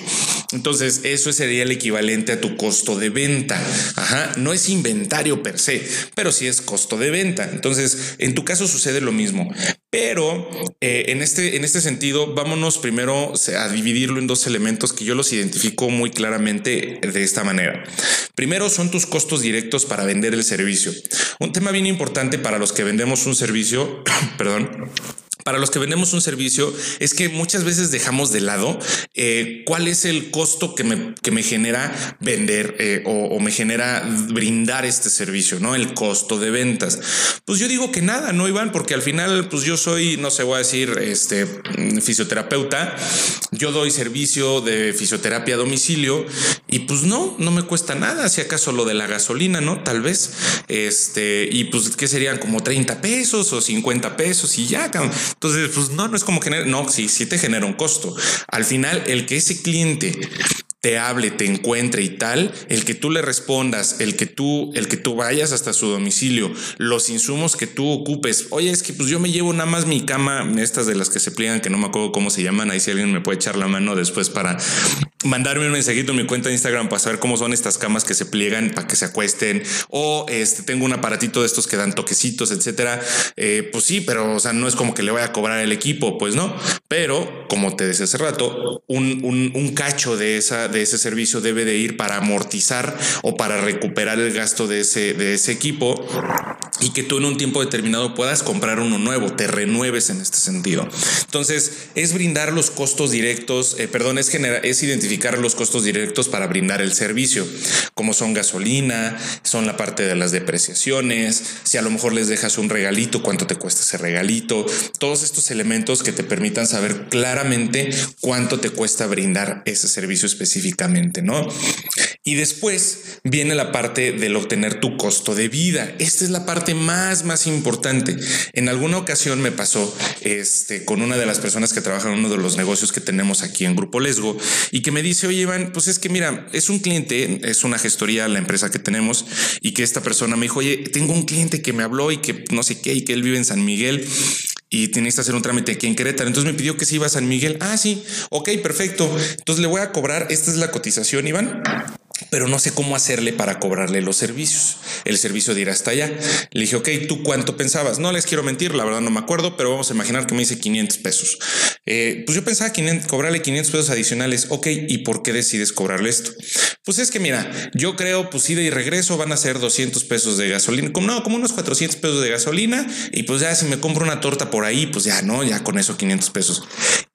Entonces, eso sería el equivalente a tu costo de venta. Ajá, no es inventario per se, pero sí es costo de venta. Entonces, en tu caso sucede lo mismo. Pero en, este, en este sentido, vámonos primero a dividirlo en dos elementos que yo los identifico muy claramente de esta manera. Primero son tus costos directos para vender el servicio. Un tema bien importante para los que vendemos un servicio, perdón, para los que vendemos un servicio es que muchas veces dejamos de lado eh, cuál es el costo que me, que me genera vender eh, o, me genera brindar este servicio, ¿no? El costo de ventas. Pues yo digo que nada, no Iván, porque al final, pues yo soy, no sé, voy a decir, este fisioterapeuta, yo doy servicio de fisioterapia a domicilio y pues no, no me cuesta nada, si acaso lo de la gasolina, ¿no? Tal vez, este, y pues que serían como 30 pesos o 50 pesos y ya, entonces, pues no, no es como generar, no, sí, sí te genera un costo. Al final, el que ese cliente te hable, te encuentre y tal, el que tú le respondas, el que tú, el que tú vayas hasta su domicilio, los insumos que tú ocupes. Oye, es que pues yo me llevo nada más mi cama, estas de las que se pliegan, que no me acuerdo cómo se llaman, ahí si alguien me puede echar la mano después para mandarme un mensajito en mi cuenta de Instagram para saber cómo son estas camas que se pliegan para que se acuesten o este tengo un aparatito de estos que dan toquecitos, etcétera. Eh, pues sí, pero o sea, no es como que le voy a cobrar el equipo, pues no. Pero como te decía hace rato, un, un, un cacho de esa de ese servicio debe de ir para amortizar o para recuperar el gasto de ese, de ese equipo y que tú en un tiempo determinado puedas comprar uno nuevo, te renueves en este sentido. Entonces, es brindar los costos directos, eh, perdón, es, generar, es identificar los costos directos para brindar el servicio, como son gasolina, son la parte de las depreciaciones, si a lo mejor les dejas un regalito, cuánto te cuesta ese regalito, todos estos elementos que te permitan saber claramente cuánto te cuesta brindar ese servicio específicamente, ¿no? Y después viene la parte del obtener tu costo de vida. Esta es la parte más, más importante. En alguna ocasión me pasó este, con una de las personas que trabaja en uno de los negocios que tenemos aquí en Grupo Lesgo y que me dice, oye, Iván, pues es que mira, es un cliente, es una gestoría la empresa que tenemos y que esta persona me dijo, oye, tengo un cliente que me habló y que no sé qué y que él vive en San Miguel y tienes que hacer un trámite aquí en Querétaro. Entonces me pidió que se iba a San Miguel. Ah, sí, ok, perfecto. Entonces le voy a cobrar, esta es la cotización, Iván pero no sé cómo hacerle para cobrarle los servicios. El servicio de ir hasta allá. Le dije, ok, ¿tú cuánto pensabas? No les quiero mentir, la verdad no me acuerdo, pero vamos a imaginar que me dice 500 pesos. Eh, pues yo pensaba cobrarle 500 pesos adicionales. Ok, ¿y por qué decides cobrarle esto? Pues es que mira, yo creo, pues ida y regreso van a ser 200 pesos de gasolina, como no, como unos 400 pesos de gasolina. Y pues ya si me compro una torta por ahí, pues ya no, ya con eso 500 pesos.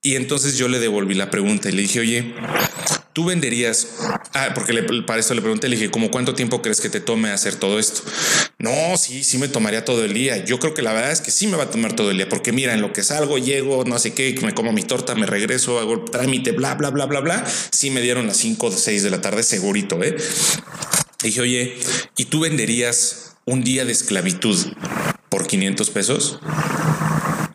Y entonces yo le devolví la pregunta y le dije, oye, tú venderías, ah, porque le, para esto le pregunté, le dije, ¿cómo cuánto tiempo crees que te tome hacer todo esto? No, sí, sí me tomaría todo el día. Yo creo que la verdad es que sí me va a tomar todo el día, porque mira, en lo que salgo, llego, no sé qué, me como mi torta, me regreso, hago el trámite, bla, bla, bla, bla, bla. Sí me dieron las 5 o 6 de la tarde, segurito, ¿eh? dije, oye, ¿y tú venderías un día de esclavitud por 500 pesos?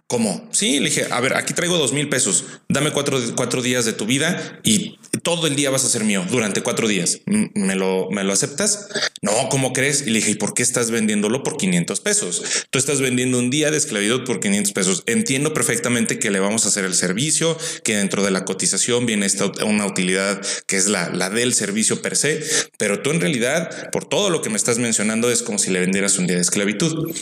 ¿Cómo? Sí, le dije, a ver, aquí traigo dos mil pesos, dame cuatro, cuatro días de tu vida y todo el día vas a ser mío durante cuatro días. ¿Me lo, me lo aceptas? No, ¿cómo crees? Y le dije, ¿y por qué estás vendiéndolo por 500 pesos? Tú estás vendiendo un día de esclavitud por 500 pesos. Entiendo perfectamente que le vamos a hacer el servicio, que dentro de la cotización viene esta, una utilidad que es la, la del servicio per se, pero tú en realidad, por todo lo que me estás mencionando, es como si le vendieras un día de esclavitud.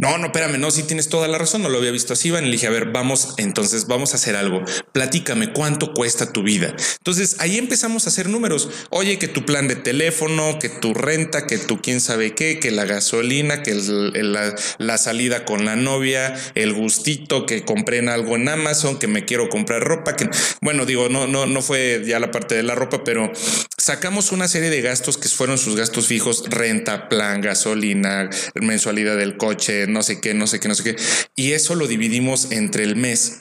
No, no, espérame, no, si tienes toda la razón, no lo había visto así, Van. Le dije, a ver, vamos, entonces vamos a hacer algo. Platícame cuánto cuesta tu vida. Entonces ahí empezamos a hacer números. Oye, que tu plan de teléfono, que tu renta, que tu quién sabe qué, que la gasolina, que la, salida con la novia, el gustito, que compré en algo en Amazon, que me quiero comprar ropa, bueno, digo, no, no, no fue ya la parte de la ropa, pero sacamos una serie de gastos que fueron sus gastos fijos, renta, plan, gasolina, mensualidad del coche no sé qué, no sé qué, no sé qué. Y eso lo dividimos entre el mes.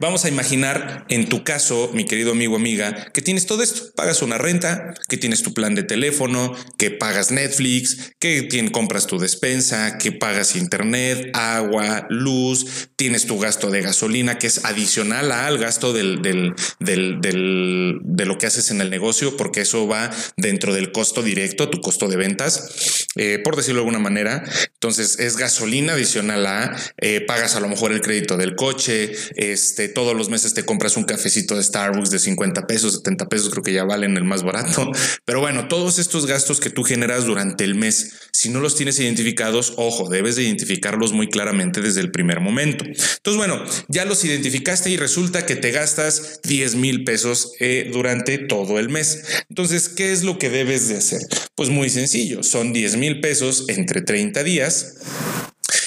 Vamos a imaginar en tu caso, mi querido amigo, amiga, que tienes todo esto. Pagas una renta, que tienes tu plan de teléfono, que pagas Netflix, que compras tu despensa, que pagas internet, agua, luz, tienes tu gasto de gasolina, que es adicional al gasto del, de lo que haces en el negocio, porque eso va dentro del costo directo, tu costo de ventas, eh, por decirlo de alguna manera. Entonces es gasolina adicional a, eh, pagas a lo mejor el crédito del coche, este, todos los meses te compras un cafecito de Starbucks de 50 pesos, 70 pesos, creo que ya valen el más barato. Pero bueno, todos estos gastos que tú generas durante el mes, si no los tienes identificados, ojo, debes de identificarlos muy claramente desde el primer momento. Entonces, bueno, ya los identificaste y resulta que te gastas 10 mil pesos eh, durante todo el mes. Entonces, ¿qué es lo que debes de hacer? Pues muy sencillo, son 10 mil pesos entre 30 días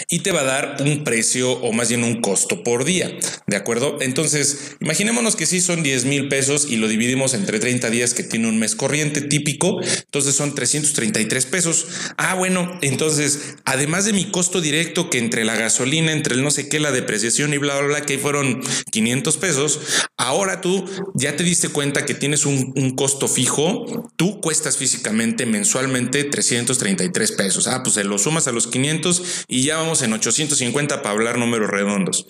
y te va a dar un precio o más bien un costo por día. ¿De acuerdo? Entonces, imaginémonos que sí son 10 mil pesos y lo dividimos entre 30 días que tiene un mes corriente típico. Entonces son 333 pesos. Ah, bueno, entonces, además de mi costo directo que entre la gasolina, entre el no sé qué, la depreciación y bla, bla, bla, que fueron 500 pesos, ahora tú ya te diste cuenta que tienes un, un costo fijo. Tú cuestas físicamente mensualmente 333 pesos. Ah, pues se lo sumas a los 500 y ya vamos en 850 para hablar números redondos.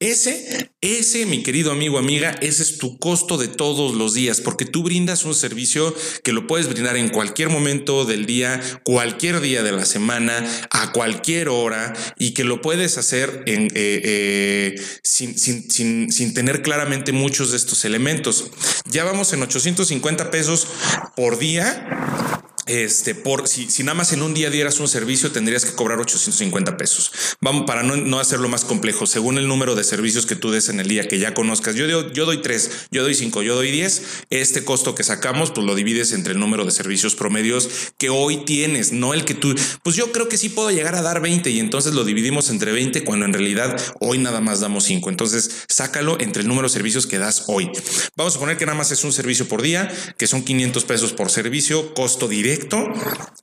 Ese, ese, mi querido amigo, amiga, ese es tu costo de todos los días, porque tú brindas un servicio que lo puedes brindar en cualquier momento del día, cualquier día de la semana, a cualquier hora, y que lo puedes hacer eh, eh, sin, sin, sin, sin tener claramente muchos de estos elementos. Ya vamos en 850 pesos por día este, por si, nada más en un día dieras un servicio, tendrías que cobrar 850 pesos. Vamos, para no, hacerlo más complejo, según el número de servicios que tú des en el día que ya conozcas. Yo, yo, yo doy tres, yo doy cinco, yo doy diez. Este costo que sacamos, pues lo divides entre el número de servicios promedios que hoy tienes, no el que tú. Pues yo creo que sí puedo llegar a dar 20 y entonces lo dividimos entre 20 cuando en realidad hoy nada más damos cinco. Entonces sácalo entre el número de servicios que das hoy. Vamos a poner que nada más es un servicio por día, que son 500 pesos por servicio, costo directo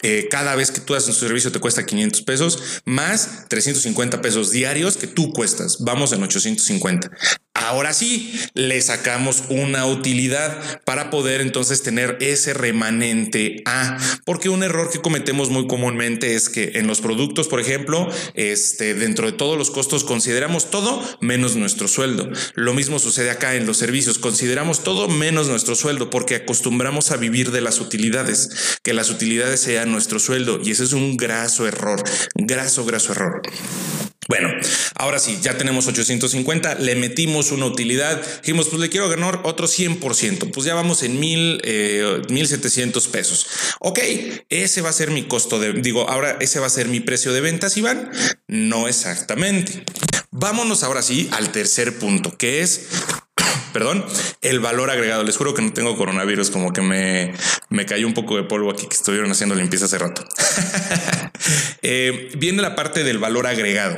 eh, cada vez que tú haces un servicio te cuesta 500 pesos, más 350 pesos diarios que tú cuestas. Vamos en 850. Ahora sí, le sacamos una utilidad para poder entonces tener ese remanente A, porque un error que cometemos muy comúnmente es que en los productos, por ejemplo, este, dentro de todos los costos consideramos todo menos nuestro sueldo. Lo mismo sucede acá en los servicios, consideramos todo menos nuestro sueldo porque acostumbramos a vivir de las utilidades, que las utilidades sean nuestro sueldo y ese es un graso error, graso, graso error. Bueno, ahora sí, ya tenemos 850, le metimos una utilidad, dijimos, pues le quiero ganar otro 100%, pues ya vamos en mil, eh, 1700 pesos. Ok, ese va a ser mi costo de, digo, ahora ese va a ser mi precio de ventas, Iván. No exactamente. Vámonos ahora sí al tercer punto, que es perdón, el valor agregado. Les juro que no tengo coronavirus, como que me, me cayó un poco de polvo aquí que estuvieron haciendo limpieza hace rato. Eh, viene la parte del valor agregado.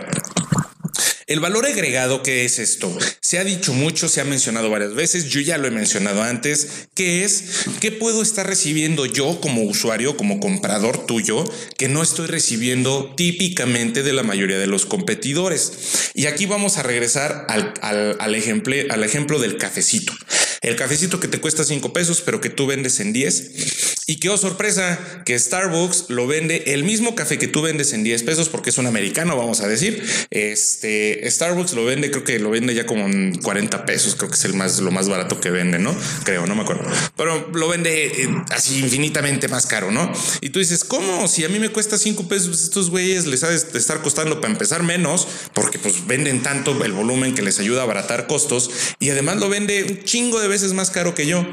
El valor agregado, ¿qué es esto? Se ha dicho mucho, se ha mencionado varias veces, yo ya lo he mencionado antes, que es qué puedo estar recibiendo yo como usuario, como comprador tuyo, que no estoy recibiendo típicamente de la mayoría de los competidores. Y aquí vamos a regresar al, al, ejemplo, al ejemplo del cafecito. El cafecito que te cuesta 5 pesos, pero que tú vendes en 10. Y qué oh, sorpresa que Starbucks lo vende el mismo café que tú vendes en 10 pesos porque es un americano, vamos a decir. Este Starbucks lo vende, creo que lo vende ya como en 40 pesos, creo que es el más lo más barato que vende, ¿no? Creo, no me acuerdo. Pero lo vende eh, así infinitamente más caro, ¿no? Y tú dices, ¿cómo? Si a mí me cuesta 5 pesos, pues estos güeyes les ha de estar costando para empezar menos, porque pues venden tanto el volumen que les ayuda a abaratar costos y además lo vende un chingo de veces más caro que yo.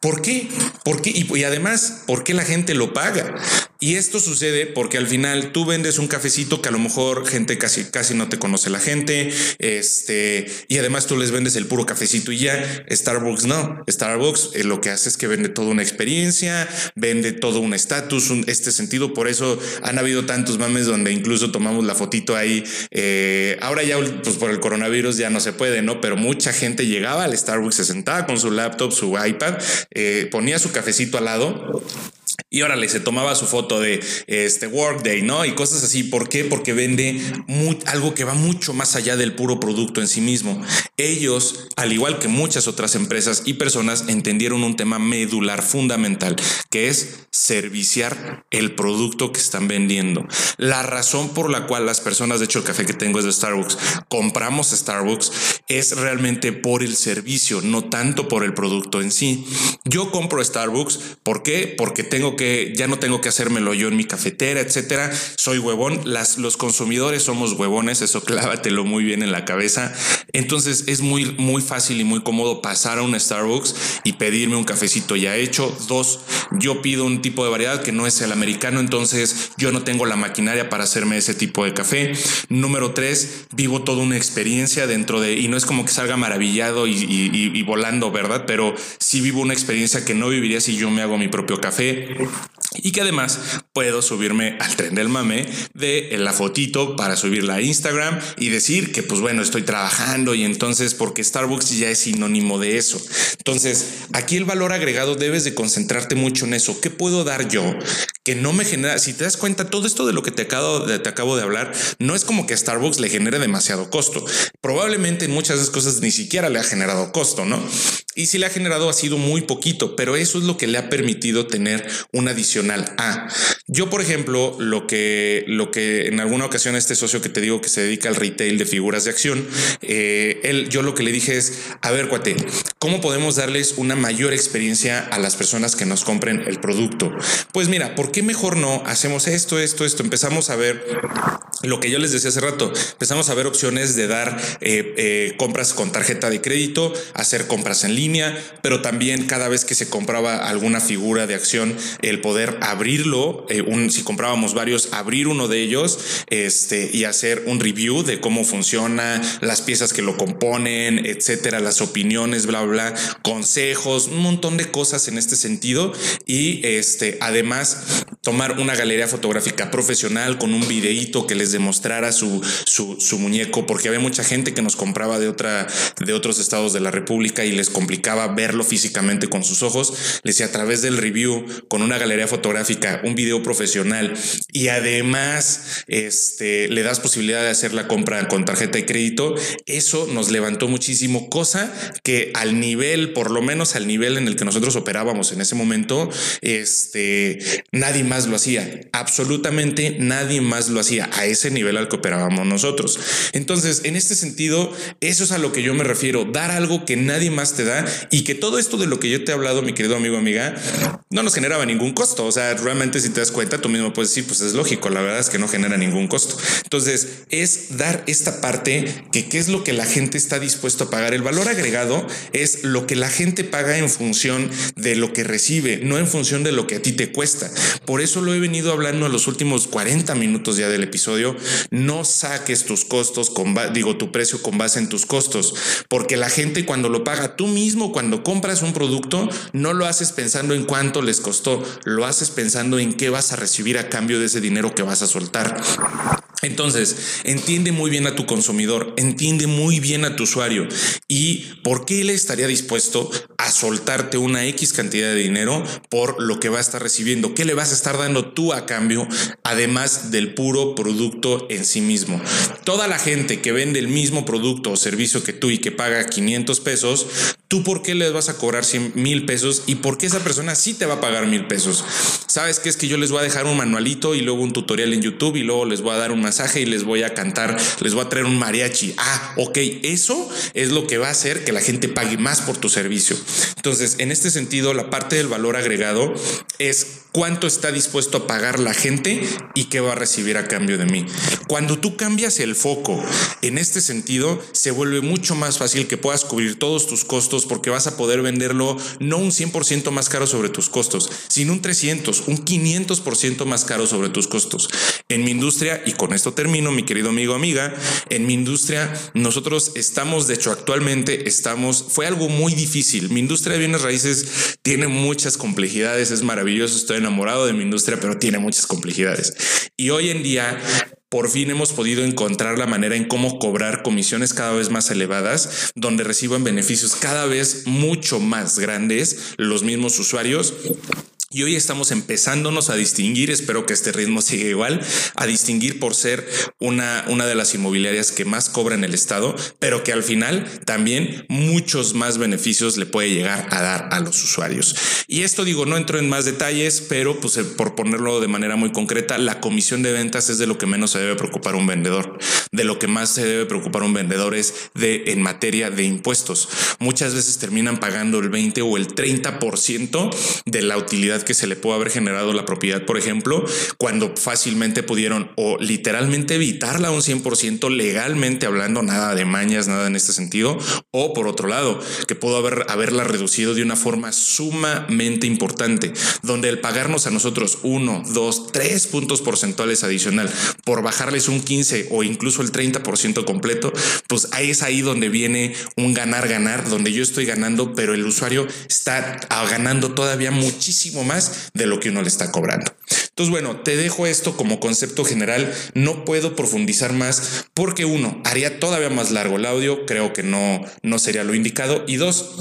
¿Por qué? ¿Por qué? y además ¿por qué la gente lo paga? Y esto sucede porque al final tú vendes un cafecito que a lo mejor gente casi, casi no te conoce la gente, este, y además tú les vendes el puro cafecito y ya. Starbucks no. Starbucks eh, lo que hace es que vende toda una experiencia, vende todo un estatus, este sentido. Por eso han habido tantos mames donde incluso tomamos la fotito ahí. Eh, ahora ya, pues por el coronavirus ya no se puede, ¿no? Pero mucha gente llegaba al Starbucks, se sentaba con su laptop, su iPad, eh, ponía su cafecito al lado y órale, se tomaba su foto de este Workday, ¿no? Y cosas así. ¿Por qué? Porque vende algo que va mucho más allá del puro producto en sí mismo. Ellos, al igual que muchas otras empresas y personas, entendieron un tema medular fundamental, que es serviciar el producto que están vendiendo. La razón por la cual las personas, de hecho el café que tengo es de Starbucks, compramos Starbucks es realmente por el servicio, no tanto por el producto en sí. Yo compro Starbucks, ¿por qué? Porque tengo que, ya no tengo que hacérmelo yo en mi cafetera, etcétera. Soy huevón. Los consumidores somos huevones. Eso clávatelo muy bien en la cabeza. Entonces es muy, muy fácil y muy cómodo pasar a un Starbucks y pedirme un cafecito ya hecho. Dos, yo pido un tipo de variedad que no es el americano. Entonces yo no tengo la maquinaria para hacerme ese tipo de café. Número tres, vivo toda una experiencia dentro de, y no es como que salga maravillado y volando, ¿verdad? Pero sí vivo una experiencia que no viviría si yo me hago mi propio café y que además puedo subirme al tren del mame de la fotito para subirla a Instagram y decir que pues bueno estoy trabajando y entonces porque Starbucks ya es sinónimo de eso. Entonces aquí el valor agregado debes de concentrarte mucho en eso. ¿Qué puedo dar yo que no me genera? Si te das cuenta todo esto de lo que te acabo de, te acabo de hablar no es como que a Starbucks le genere demasiado costo. Probablemente en muchas de esas cosas ni siquiera le ha generado costo, ¿no? Y si le ha generado ha sido muy poquito, pero eso es lo que le ha permitido tener un adicional A. Yo, por ejemplo, lo que, lo que en alguna ocasión este socio que te digo que se dedica al retail de figuras de acción, eh, él, yo lo que le dije es, a ver, cuate, ¿cómo podemos darles una mayor experiencia a las personas que nos compren el producto? Pues mira, ¿por qué mejor no hacemos esto, esto, esto? Empezamos a ver lo que yo les decía hace rato, empezamos a ver opciones de dar eh, eh, compras con tarjeta de crédito, hacer compras en línea, pero también cada vez que se compraba alguna figura de acción, el poder abrirlo, eh, si comprábamos varios, abrir uno de ellos este, y hacer un review de cómo funciona, las piezas que lo componen, etcétera, las opiniones, bla, bla, consejos, un montón de cosas en este sentido. Y este, además, tomar una galería fotográfica profesional con un videíto que les demostrara su, su, muñeco, porque había mucha gente que nos compraba de, otra, de otros estados de la República y les complicaba verlo físicamente con sus ojos. Les decía a través del review, con una galería fotográfica, un video profesional y además este, le das posibilidad de hacer la compra con tarjeta de crédito. Eso nos levantó muchísimo, cosa que al nivel, por lo menos al nivel en el que nosotros operábamos en ese momento, este, nadie más lo hacía. Absolutamente nadie más lo hacía a ese nivel al que operábamos nosotros. Entonces, en este sentido, eso es a lo que yo me refiero, dar algo que nadie más te da y que todo esto de lo que yo te he hablado, mi querido amigo, amiga, no nos generaba ningún costo. O sea, realmente si te das cuenta, tú mismo puedes decir, pues es lógico, la verdad es que no genera ningún costo. Entonces, es dar esta parte que qué es lo que la gente está dispuesto a pagar. El valor agregado es lo que la gente paga en función de lo que recibe, no en función de lo que a ti te cuesta. Por eso lo he venido hablando en los últimos 40 minutos ya del episodio. No saques tus costos con, digo, tu precio con base en tus costos, porque la gente cuando lo paga tú mismo, cuando compras un producto, no lo haces pensando en cuánto les costó, lo haces pensando en qué vas a recibir a cambio de ese dinero que vas a soltar. Entonces, entiende muy bien a tu consumidor, entiende muy bien a tu usuario y por qué él estaría dispuesto a soltarte una X cantidad de dinero por lo que va a estar recibiendo, qué le vas a estar dando tú a cambio, además del puro producto en sí mismo. Toda la gente que vende el mismo producto o servicio que tú y que paga 500 pesos, tú por qué les vas a cobrar 100 mil pesos y por qué esa persona sí te va a pagar mil pesos. Sabes que es que yo les voy a dejar un manualito y luego un tutorial en YouTube y luego les voy a dar un y les voy a cantar, les voy a traer un mariachi. Ah, ok, eso es lo que va a hacer que la gente pague más por tu servicio. Entonces, en este sentido, la parte del valor agregado es cuánto está dispuesto a pagar la gente y qué va a recibir a cambio de mí. Cuando tú cambias el foco en este sentido, se vuelve mucho más fácil que puedas cubrir todos tus costos porque vas a poder venderlo no un 100% más caro sobre tus costos, sino un 300, un 500% más caro sobre tus costos. En mi industria, y con esto termino, mi querido amigo, amiga, en mi industria nosotros estamos, de hecho actualmente estamos, fue algo muy difícil. Mi industria de bienes raíces tiene muchas complejidades, es maravilloso, estoy enamorado de mi industria, pero tiene muchas complejidades. Y hoy en día por fin hemos podido encontrar la manera en cómo cobrar comisiones cada vez más elevadas, donde reciban beneficios cada vez mucho más grandes los mismos usuarios y hoy estamos empezándonos a distinguir, espero que este ritmo siga igual, a distinguir por ser una, una de las inmobiliarias que más cobra en el Estado, pero que al final también muchos más beneficios le puede llegar a dar a los usuarios. Y esto digo, no entro en más detalles, pero pues eh, por ponerlo de manera muy concreta, la comisión de ventas es de lo que menos se debe preocupar un vendedor. De lo que más se debe preocupar un vendedor es de en materia de impuestos. Muchas veces terminan pagando el 20 o el 30% de la utilidad que se le pudo haber generado la propiedad, por ejemplo, cuando fácilmente pudieron o literalmente evitarla un 100% legalmente hablando, nada de mañas, nada en este sentido, o por otro lado, que pudo haber, haberla reducido de una forma sumamente importante, donde el pagarnos a nosotros uno, dos, tres puntos porcentuales adicional por bajarles un 15 o incluso el 30% completo, pues ahí es ahí donde viene un ganar, ganar, donde yo estoy ganando, pero el usuario está ganando todavía muchísimo más de lo que uno le está cobrando. Entonces, bueno, te dejo esto como concepto general. No puedo profundizar más porque uno, haría todavía más largo el audio. Creo que no, no sería lo indicado. Y dos,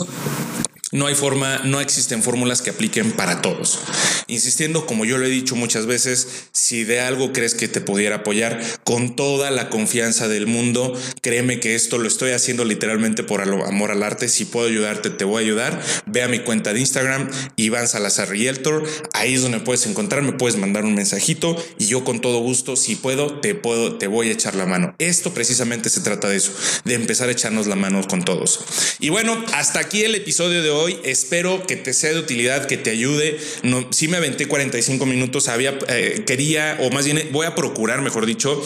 no hay forma, no existen fórmulas que apliquen para todos. Insistiendo, como yo lo he dicho muchas veces, si de algo crees que te pudiera apoyar con toda la confianza del mundo, créeme que esto lo estoy haciendo literalmente por amor al arte. Si puedo ayudarte, te voy a ayudar. Ve a mi cuenta de Instagram, Iván Salazar Realtor. Ahí es donde puedes encontrarme, puedes mandar un mensajito y yo con todo gusto, si puedo, te puedo, te voy a echar la mano. Esto precisamente se trata de eso, de empezar a echarnos la mano con todos. Y bueno, hasta aquí el episodio de hoy hoy. Espero que te sea de utilidad, que te ayude. No, sí me aventé 45 minutos, había, eh, quería, o más bien voy a procurar, mejor dicho,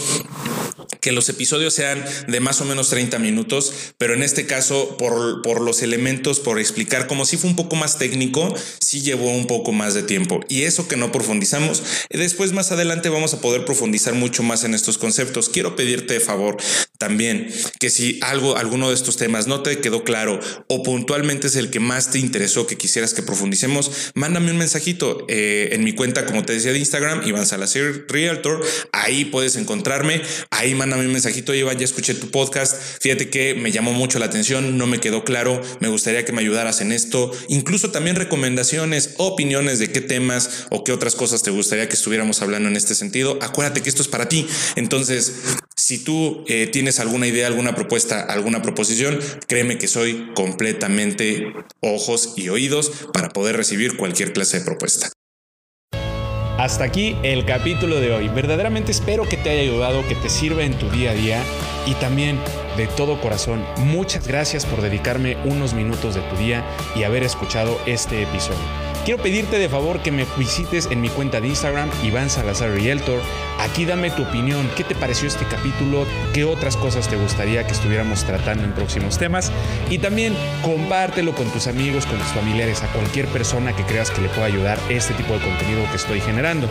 que los episodios sean de más o menos 30 minutos, pero en este caso, por, los elementos, por explicar, como si fue un poco más técnico, sí llevó un poco más de tiempo. Y eso que no profundizamos, después más adelante vamos a poder profundizar mucho más en estos conceptos. Quiero pedirte favor también que si algo, alguno de estos temas no te quedó claro o puntualmente es el que más te interesó, que quisieras que profundicemos, mándame un mensajito eh, en mi cuenta, como te decía, de Instagram, Iván Salazar Realtor. Ahí puedes encontrarme. Ahí mándame un mensajito, Iván, ya escuché tu podcast. Fíjate que me llamó mucho la atención, no me quedó claro. Me gustaría que me ayudaras en esto. Incluso también recomendaciones, opiniones de qué temas o qué otras cosas te gustaría que estuviéramos hablando en este sentido. Acuérdate que esto es para ti. Entonces, si tú eh, tienes alguna idea, alguna propuesta, alguna proposición, créeme que soy completamente ojos y oídos para poder recibir cualquier clase de propuesta. Hasta aquí el capítulo de hoy. Verdaderamente espero que te haya ayudado, que te sirva en tu día a día y también de todo corazón, muchas gracias por dedicarme unos minutos de tu día y haber escuchado este episodio. Quiero pedirte de favor que me visites en mi cuenta de Instagram, Iván Salazar Realtor. Aquí dame tu opinión, qué te pareció este capítulo, qué otras cosas te gustaría que estuviéramos tratando en próximos temas. Y también compártelo con tus amigos, con tus familiares, a cualquier persona que creas que le pueda ayudar este tipo de contenido que estoy generando.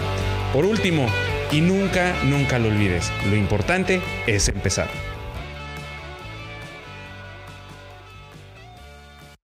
Por último, y nunca, nunca lo olvides, lo importante es empezar.